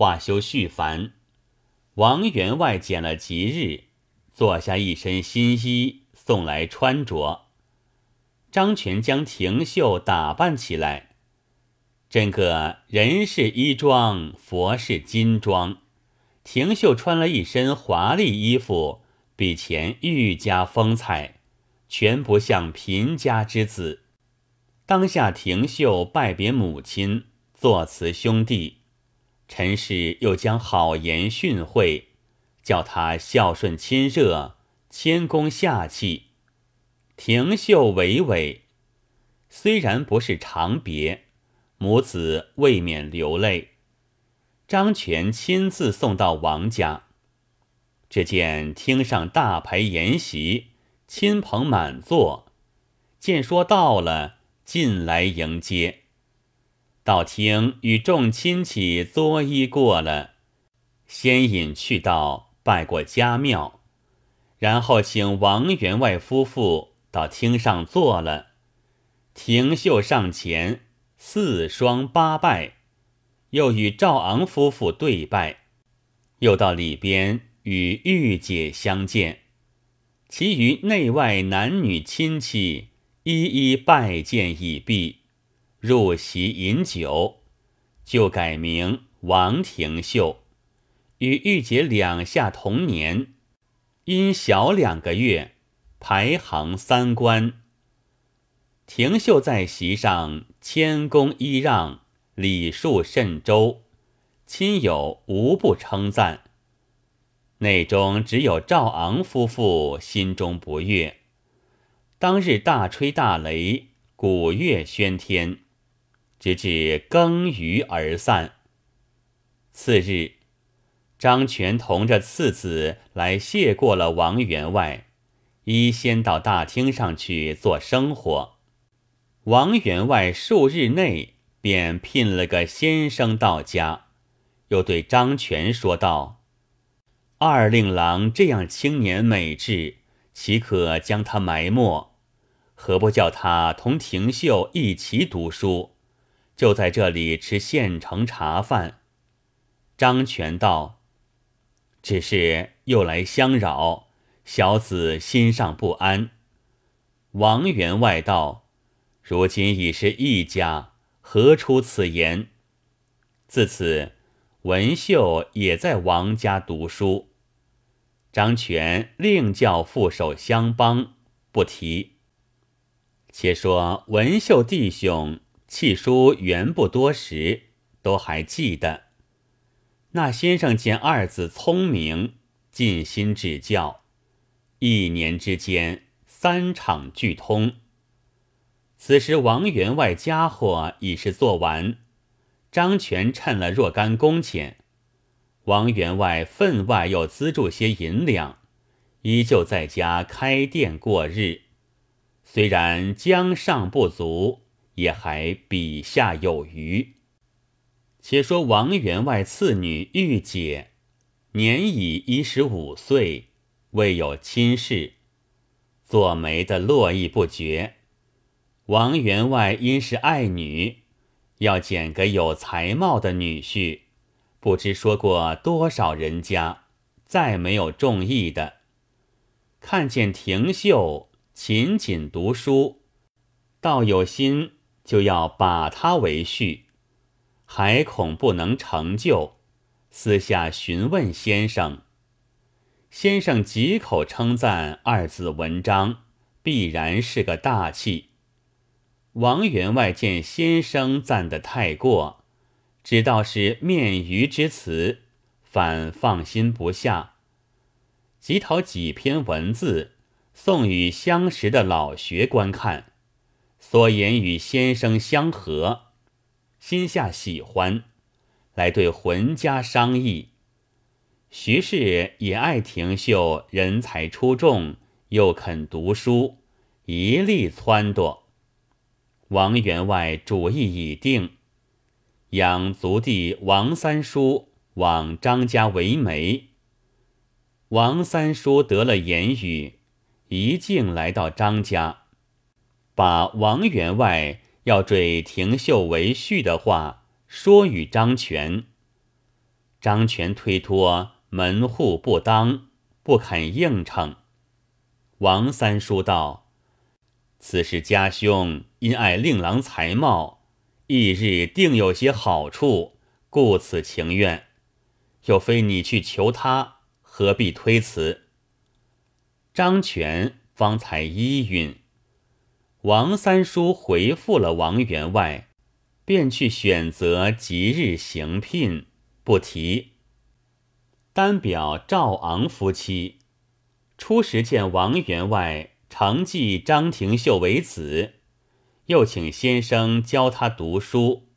话休续繁。王员外拣了吉日，做下一身新衣送来穿着。张全将廷秀打扮起来，真个人是衣装，佛是金装。廷秀穿了一身华丽衣服，比前愈加风采，全不像贫家之子。当下廷秀拜别母亲，作辞兄弟。陈氏又将好言训诲，叫他孝顺亲热，谦恭下气。廷秀娓娓，虽然不是长别，母子未免流泪。张全亲自送到王家，只见厅上大排筵席，亲朋满座，见说到了。进来迎接，道听与众亲戚作揖过了，先引去到拜过家庙，然后请王员外夫妇到厅上坐了。廷秀上前四双八拜，又与赵昂夫妇对拜，又到里边与玉姐相见，其余内外男女亲戚。一一拜见已毕，入席饮酒，就改名王廷秀，与玉姐两下同年，因小两个月，排行三官。廷秀在席上谦恭揖让，礼数甚周，亲友无不称赞。内中只有赵昂夫妇心中不悦。当日大吹大擂，鼓乐喧天，直至更余而散。次日，张全同着次子来谢过了王员外，依先到大厅上去做生活。王员外数日内便聘了个先生到家，又对张全说道：“二令郎这样青年美质，岂可将他埋没？”何不叫他同廷秀一起读书？就在这里吃现成茶饭。张全道：“只是又来相扰，小子心上不安。”王员外道：“如今已是一家，何出此言？”自此，文秀也在王家读书。张全另叫副手相帮，不提。且说文秀弟兄弃书原不多时，都还记得。那先生见二子聪明，尽心指教，一年之间三场俱通。此时王员外家伙已是做完，张全趁了若干工钱，王员外分外又资助些银两，依旧在家开店过日。虽然江上不足，也还笔下有余。且说王员外次女玉姐，年已一十五岁，未有亲事，做媒的络绎不绝。王员外因是爱女，要捡个有才貌的女婿，不知说过多少人家，再没有中意的。看见廷秀。勤谨读书，倒有心就要把他为婿，还恐不能成就，私下询问先生。先生几口称赞二子文章必然是个大器。王员外见先生赞得太过，知道是面鱼之词，反放心不下，即讨几篇文字。送与相识的老学观看，所言与先生相合，心下喜欢，来对浑家商议。徐氏也爱廷秀，人才出众，又肯读书，一力撺掇。王员外主意已定，养族弟王三叔往张家为媒。王三叔得了言语。一径来到张家，把王员外要追廷秀为婿的话说与张全。张权推脱门户不当，不肯应承。王三叔道：“此事家兄因爱令郎才貌，翌日定有些好处，故此情愿。又非你去求他，何必推辞？”张权方才依允。王三叔回复了王员外，便去选择吉日行聘。不提。单表赵昂夫妻，初时见王员外承继张廷秀为子，又请先生教他读书，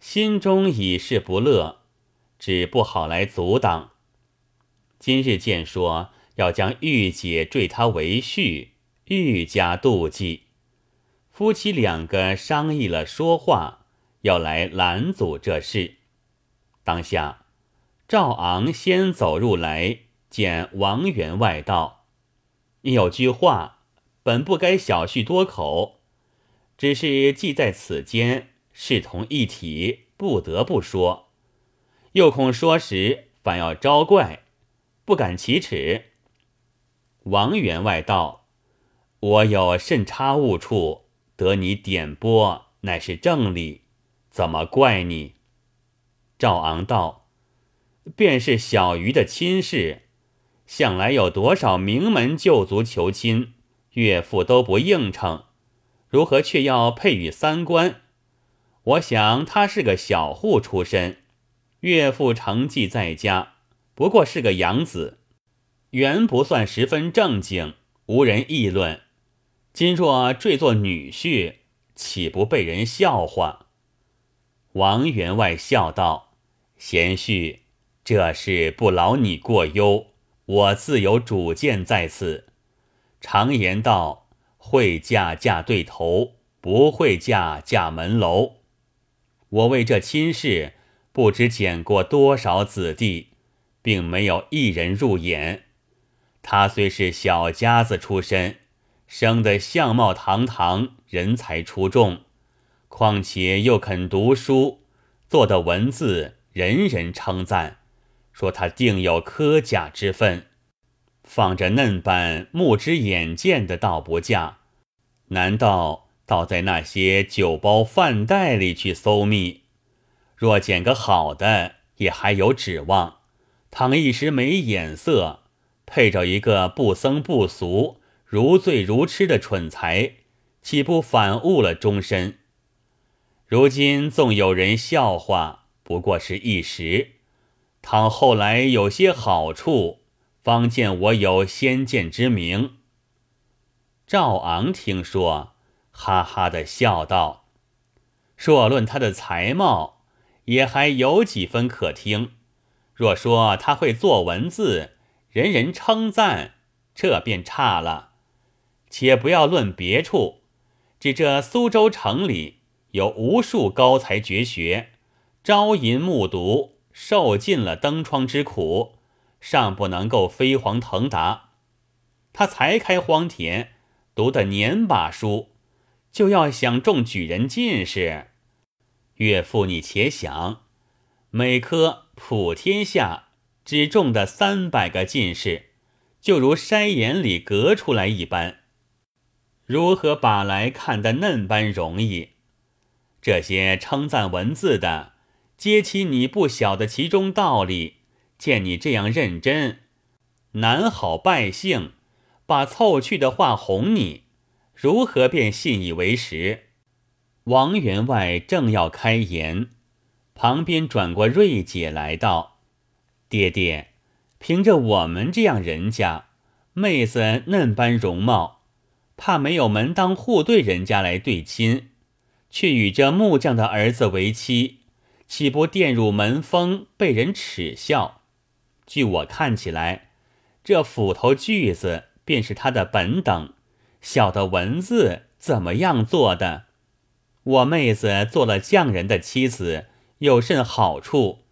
心中已是不乐，只不好来阻挡。今日见说要将玉姐坠他为婿，愈加妒忌。夫妻两个商议了说话，要来拦阻这事。当下，赵昂先走入来见王员外道：“你有句话，本不该小叙多口，只是既在此间，视同一体，不得不说。又恐说时反要招怪，不敢启齿。”王员外道：“我有甚差误处，得你点拨，乃是正理，怎么怪你？”赵昂道：“便是小鱼的亲事，向来有多少名门旧族求亲，岳父都不应承，如何却要配与三官？我想他是个小户出身，岳父成绩在家，不过是个养子，原不算十分正经，无人议论。今若坠作女婿，岂不被人笑话？”王员外笑道。贤婿，这事不劳你过忧，我自有主见在此。常言道：会嫁嫁对头，不会嫁嫁门楼。我为这亲事，不知捡过多少子弟，并没有一人入眼。他虽是小家子出身，生得相貌堂堂，人才出众，况且又肯读书，做的文字。人人称赞，说他定有科甲之分。放着嫩般目之眼见的倒不嫁，难道倒在那些酒包饭袋里去搜觅？若捡个好的，也还有指望。倘一时没眼色，配着一个不僧不俗、如醉如痴的蠢材，岂不反误了终身？如今纵有人笑话。不过是一时，倘后来有些好处，方见我有先见之明。赵昂听说，哈哈的笑道：“若论他的才貌，也还有几分可听；若说他会作文字，人人称赞，这便差了。且不要论别处，只这苏州城里有无数高才绝学。”朝吟暮读，受尽了登窗之苦，尚不能够飞黄腾达。他才开荒田，读的年把书，就要想中举人进士。岳父，你且想，每科普天下只中的三百个进士，就如筛眼里隔出来一般，如何把来看得嫩般容易？这些称赞文字的。揭起你不晓得其中道理，见你这样认真，难好败兴，把凑趣的话哄你，如何便信以为实？王员外正要开言，旁边转过瑞姐来道：“爹爹，凭着我们这样人家，妹子嫩般容貌，怕没有门当户对人家来对亲，却与这木匠的儿子为妻。”岂不玷辱门风，被人耻笑？据我看起来，这斧头锯子便是他的本等。小的文字怎么样做的？我妹子做了匠人的妻子，有甚好处？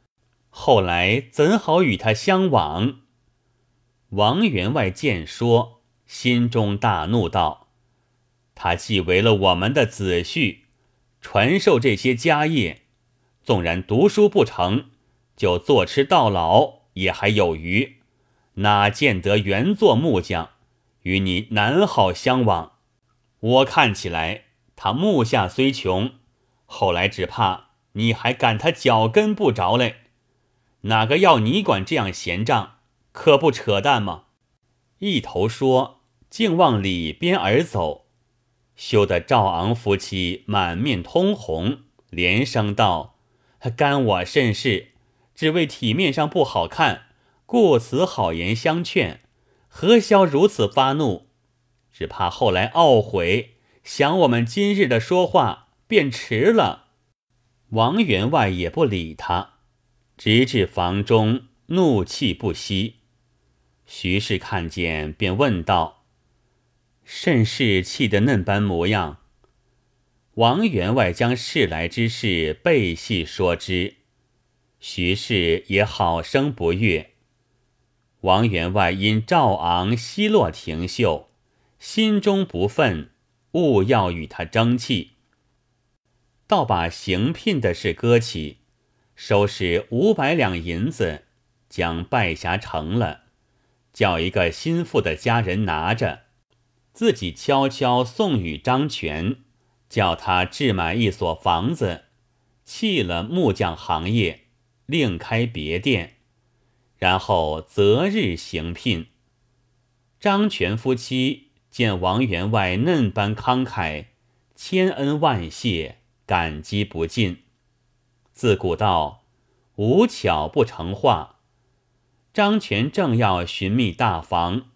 后来怎好与他相往？王员外见说，心中大怒，道：“他既为了我们的子婿，传授这些家业。”纵然读书不成，就坐吃到老也还有余，哪见得原作木匠与你难好相往？我看起来，他目下虽穷，后来只怕你还赶他脚跟不着嘞。哪个要你管这样闲账，可不扯淡吗？一头说，竟往里边而走，羞得赵昂夫妻满面通红，连声道：“干我甚事？只为体面上不好看，故此好言相劝，何消如此发怒？只怕后来懊悔，想我们今日的说话便迟了。”王员外也不理他，直至房中，怒气不息。徐氏看见，便问道：“甚是气得嫩般模样？”王员外将事来之事背细说之，徐氏也好生不悦。王员外因赵昂奚落廷秀，心中不忿，务要与他争气，倒把行聘的事搁起，收拾五百两银子，将拜匣成了。叫一个心腹的家人拿着，自己悄悄送与张全，叫他置买一所房子，弃了木匠行业，另开别店，然后择日行聘。张全夫妻见王员外嫩般慷慨，千恩万谢，感激不尽。自古道无巧不成话。张全正要寻觅大房，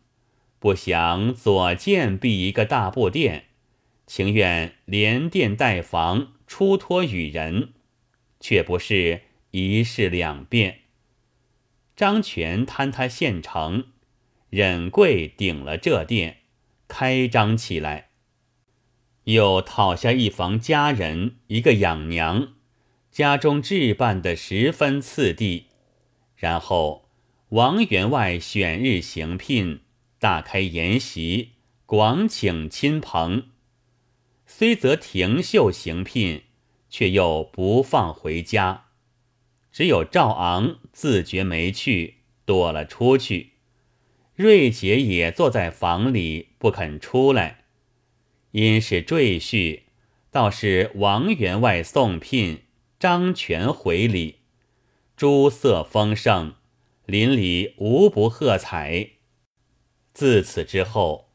不想左建必一个大布店，情愿连店带房出托与人，却不是一事两变。张全贪他县城，忍贵顶了这店，开张起来，又讨下一房家人，一个养娘，家中置办的十分次第，然后。王员外选日行聘，大开筵席，广请亲朋。虽则廷秀行聘，却又不放回家。只有赵昂自觉没去，躲了出去。瑞杰也坐在房里不肯出来。因是赘婿，倒是王员外送聘，张全回礼，诸色丰盛。邻里无不喝彩。自此之后，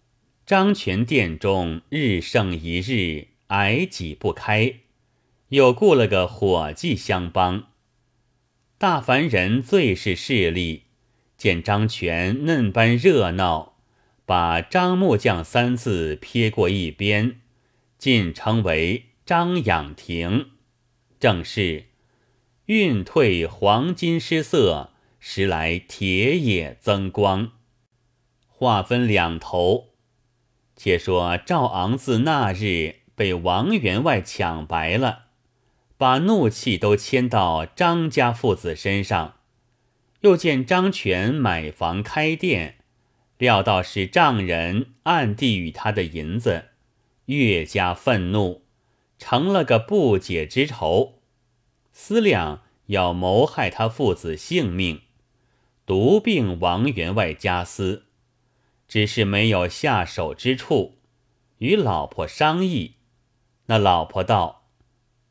张全殿中日盛一日，矮挤不开。又雇了个伙计相帮。大凡人最是势利，见张全嫩般热闹，把张木匠三字撇过一边，尽称为张养亭。正是运退黄金失色。时来铁也增光，话分两头。且说赵昂自那日被王员外抢白了，把怒气都迁到张家父子身上。又见张全买房开店，料到是丈人暗地与他的银子，越加愤怒，成了个不解之仇，思量要谋害他父子性命。独并王员外家私，只是没有下手之处，与老婆商议。那老婆道：“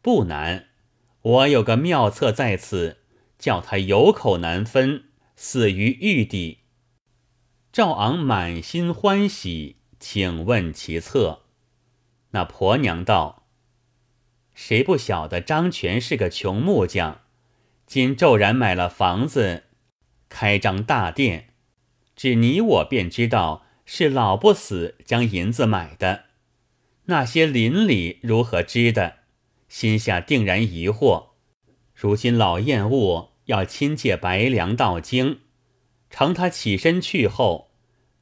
不难，我有个妙策在此，叫他有口难分，死于狱底。”赵昂满心欢喜，请问其策。那婆娘道：“谁不晓得张全是个穷木匠，今骤然买了房子。”开张大店，只你我便知道是老不死将银子买的。那些邻里如何知的？心下定然疑惑。如今老厌恶，要亲借白粮到京，乘他起身去后，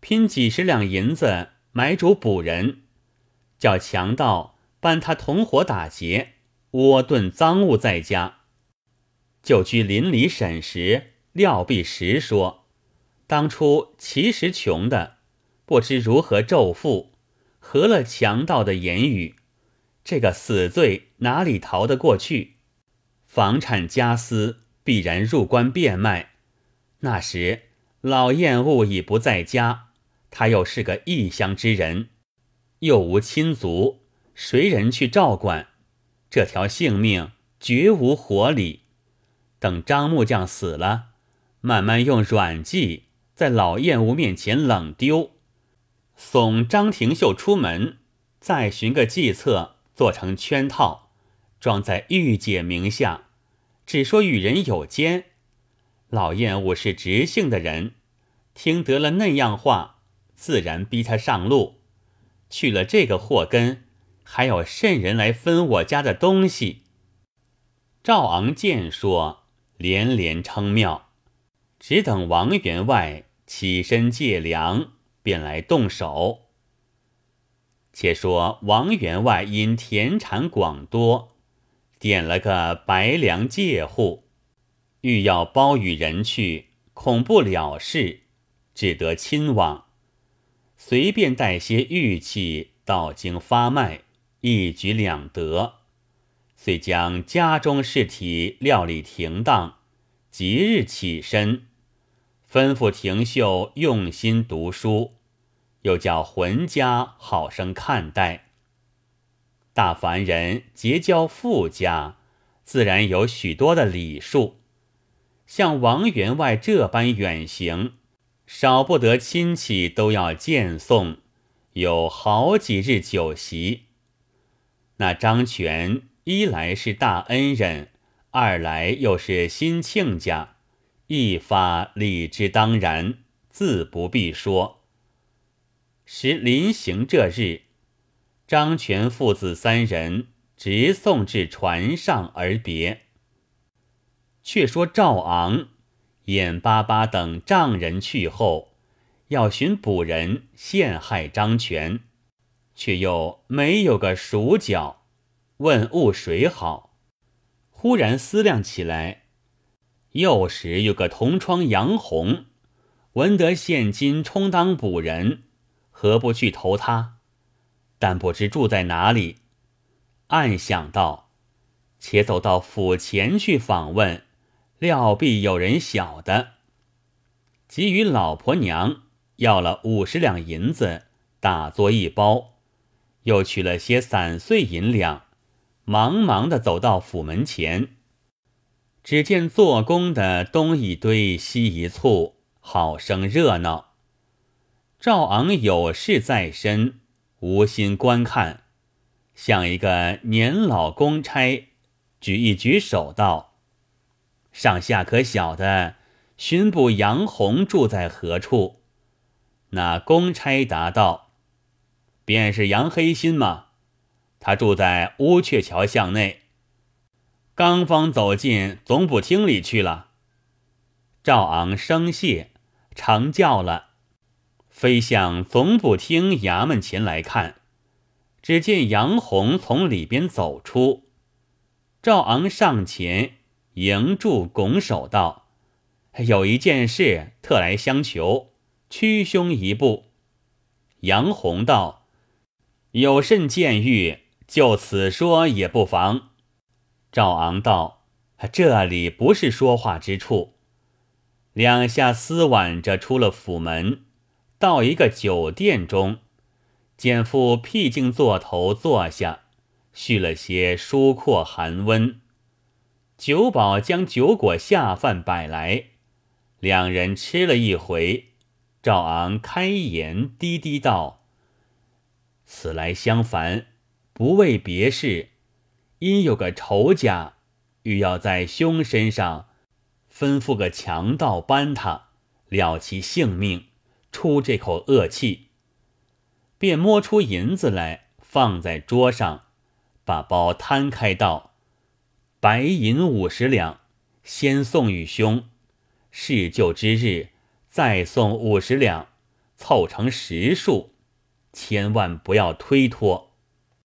拼几十两银子买主补人，叫强盗搬他同伙打劫，窝顿赃物在家，就居邻里审时。廖必实说：“当初其实穷的，不知如何咒富，合了强盗的言语，这个死罪哪里逃得过去？房产家私必然入关变卖。那时老燕物已不在家，他又是个异乡之人，又无亲族，谁人去照管？这条性命绝无活理。等张木匠死了，慢慢用软计在老燕屋面前冷丢，送张廷秀出门，再寻个计策做成圈套，装在玉姐名下，只说与人有奸。老燕屋是直性的人，听得了那样话，自然逼他上路。去了这个祸根，还有甚人来分我家的东西？赵昂见说。连连称妙，只等王员外起身借粮，便来动手。且说王员外因田产广多，点了个白粮借户，欲要包与人去，恐不了事，只得亲往，随便带些玉器到京发卖，一举两得。遂将家中事体料理停当，即日起身，吩咐廷秀用心读书，又叫浑家好生看待。大凡人结交富家，自然有许多的礼数。像王员外这般远行，少不得亲戚都要见送，有好几日酒席。那张全。一来是大恩人，二来又是新亲家，一发理之当然，自不必说。时临行这日，张全父子三人直送至船上而别。却说赵昂、眼巴巴等丈人去后，要寻捕人陷害张全，却又没有个熟脚。问物谁好？忽然思量起来，幼时有个同窗杨红，闻得现今充当捕人，何不去投他？但不知住在哪里。暗想道：且走到府前去访问，料必有人晓得。即与老婆娘要了五十两银子，打作一包，又取了些散碎银两。忙忙的走到府门前，只见做工的东一堆西一簇，好生热闹。赵昂有事在身，无心观看，像一个年老公差，举一举手道：“上下可晓得巡捕杨红住在何处？”那公差答道：“便是杨黑心嘛？”他住在乌鹊桥巷内，刚方走进总捕厅里去了。赵昂生谢，长叫了，飞向总捕厅衙门前来看，只见杨红从里边走出，赵昂上前迎住，拱手道：“有一件事，特来相求，屈兄一步。”杨红道：“有甚见遇？”就此说也不妨。赵昂道：“这里不是说话之处。”两下厮挽着出了府门，到一个酒店中，见父僻静坐头坐下，续了些疏阔寒温。酒保将酒果下饭摆来，两人吃了一回。赵昂开言低低道：“此来相烦。”不为别事，因有个仇家，欲要在兄身上吩咐个强盗扳他，了其性命，出这口恶气。便摸出银子来，放在桌上，把包摊开道：“白银五十两，先送与兄。事就之日，再送五十两，凑成十数，千万不要推脱。”